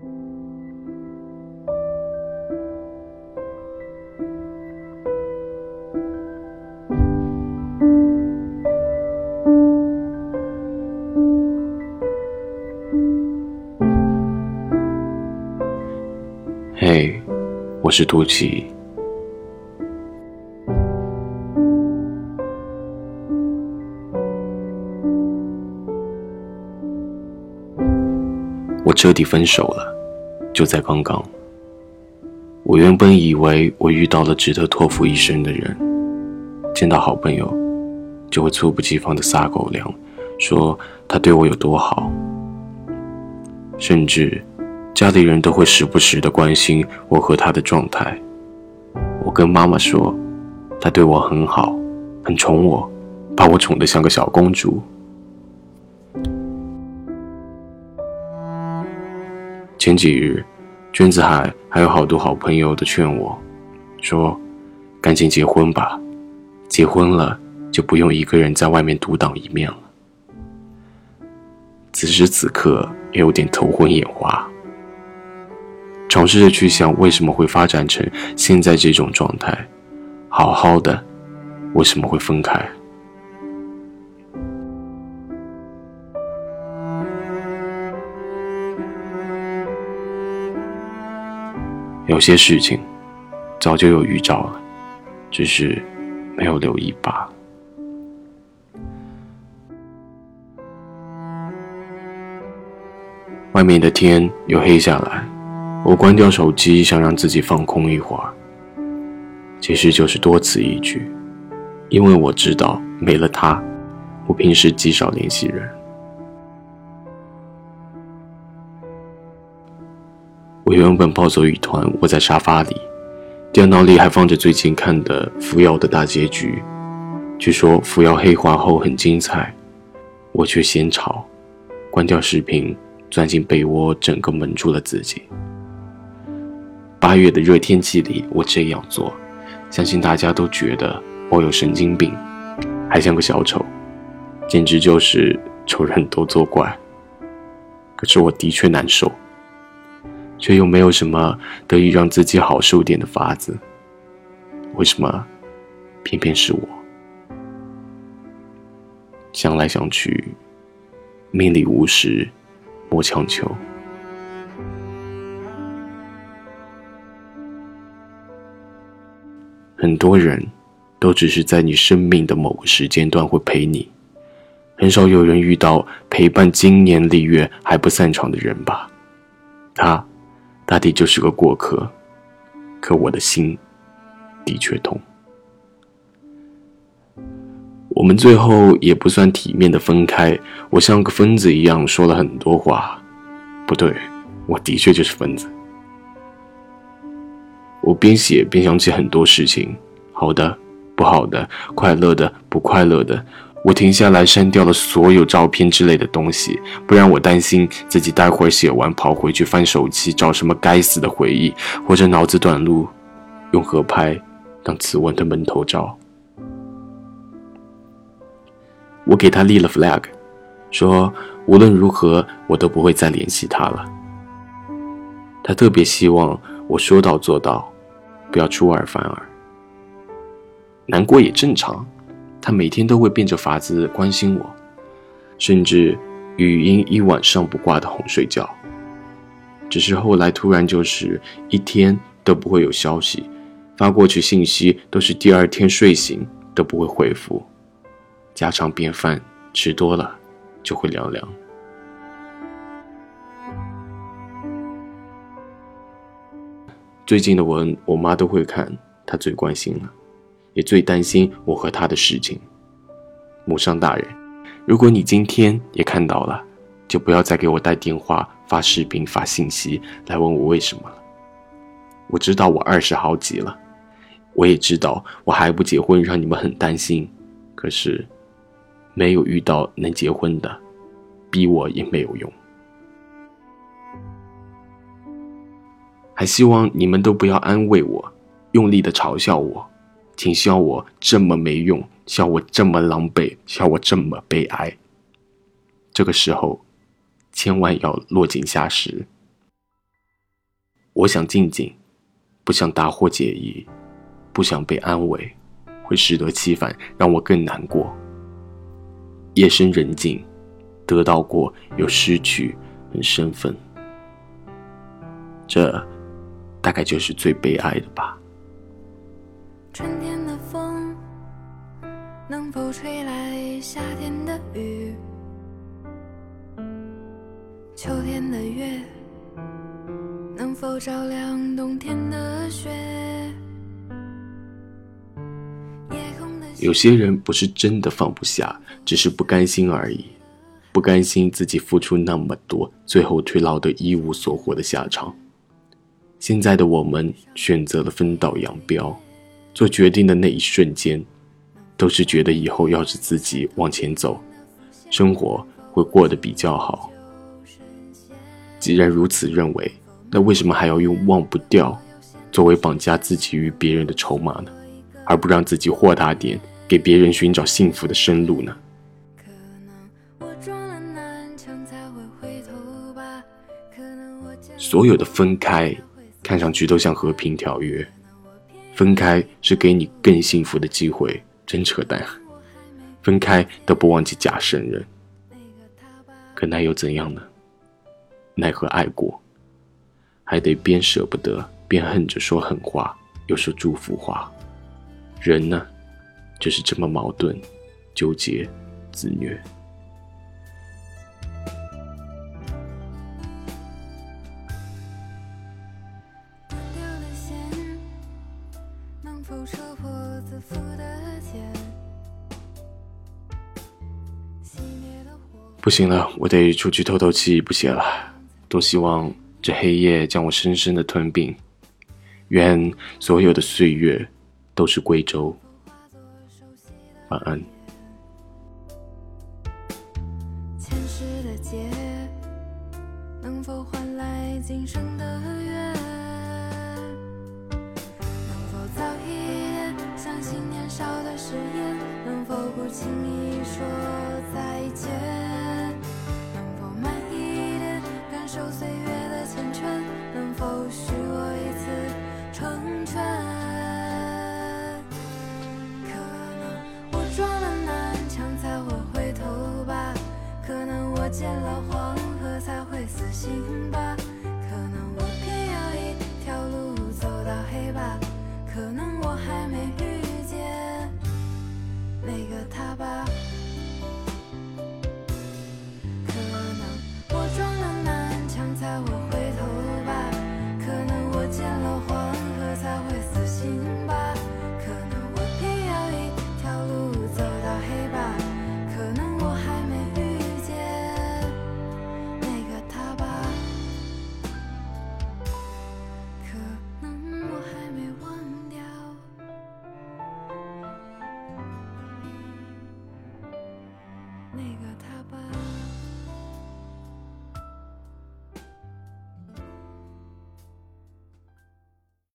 嘿，我是杜琪。我彻底分手了，就在刚刚。我原本以为我遇到了值得托付一生的人，见到好朋友就会猝不及防的撒狗粮，说他对我有多好，甚至家里人都会时不时的关心我和他的状态。我跟妈妈说，他对我很好，很宠我，把我宠得像个小公主。前几日，娟子海还有好多好朋友都劝我，说：“赶紧结婚吧，结婚了就不用一个人在外面独当一面了。”此时此刻，也有点头昏眼花。尝试着去想，为什么会发展成现在这种状态？好好的，为什么会分开？有些事情早就有预兆了，只是没有留意罢了。外面的天又黑下来，我关掉手机，想让自己放空一会儿。其实就是多此一举，因为我知道没了他，我平时极少联系人。我原本暴走一团，窝在沙发里，电脑里还放着最近看的《扶摇》的大结局。据说《扶摇》黑化后很精彩，我却嫌吵，关掉视频，钻进被窝，整个蒙住了自己。八月的热天气里，我这样做，相信大家都觉得我有神经病，还像个小丑，简直就是丑人都作怪。可是我的确难受。却又没有什么得以让自己好受点的法子，为什么偏偏是我？想来想去，命里无时莫强求。很多人都只是在你生命的某个时间段会陪你，很少有人遇到陪伴经年历月还不散场的人吧？他。大抵就是个过客，可我的心的确痛。我们最后也不算体面的分开，我像个疯子一样说了很多话。不对，我的确就是疯子。我边写边想起很多事情，好的，不好的，快乐的，不快乐的。我停下来，删掉了所有照片之类的东西，不然我担心自己待会儿写完跑回去翻手机找什么该死的回忆，或者脑子短路，用合拍当此文的门头照。我给他立了 flag，说无论如何我都不会再联系他了。他特别希望我说到做到，不要出尔反尔。难过也正常。他每天都会变着法子关心我，甚至语音一晚上不挂的哄睡觉。只是后来突然就是一天都不会有消息，发过去信息都是第二天睡醒都不会回复。家常便饭，吃多了就会凉凉。最近的文我妈都会看，她最关心了。也最担心我和他的事情，母上大人，如果你今天也看到了，就不要再给我带电话、发视频、发信息来问我为什么了。我知道我二十好几了，我也知道我还不结婚让你们很担心，可是没有遇到能结婚的，逼我也没有用。还希望你们都不要安慰我，用力的嘲笑我。请笑我这么没用，笑我这么狼狈，笑我这么悲哀。这个时候，千万要落井下石。我想静静，不想大惑解疑，不想被安慰，会适得其反，让我更难过。夜深人静，得到过又失去，很生分。这，大概就是最悲哀的吧。能否吹来夏天的雨？秋天的月，能否照亮冬天的雪？有些人不是真的放不下，只是不甘心而已。不甘心自己付出那么多，最后却落得一无所获的下场。现在的我们选择了分道扬镳，做决定的那一瞬间，都是觉得以后要是自己往前走，生活会过得比较好。既然如此认为，那为什么还要用忘不掉作为绑架自己与别人的筹码呢？而不让自己豁达点，给别人寻找幸福的生路呢？所有的分开，看上去都像和平条约。分开是给你更幸福的机会，真扯淡。分开都不忘记假圣人，可那又怎样呢？奈何爱过，还得边舍不得边恨着说狠话，又说祝福话。人呢，就是这么矛盾、纠结、自虐。不行了，我得出去透透气，不写了。多希望这黑夜将我深深的吞并，愿所有的岁月。都是归舟。晚安。前世的劫，能否换来今生的缘？能否早一点相信年少的誓言？能否不轻易说再见？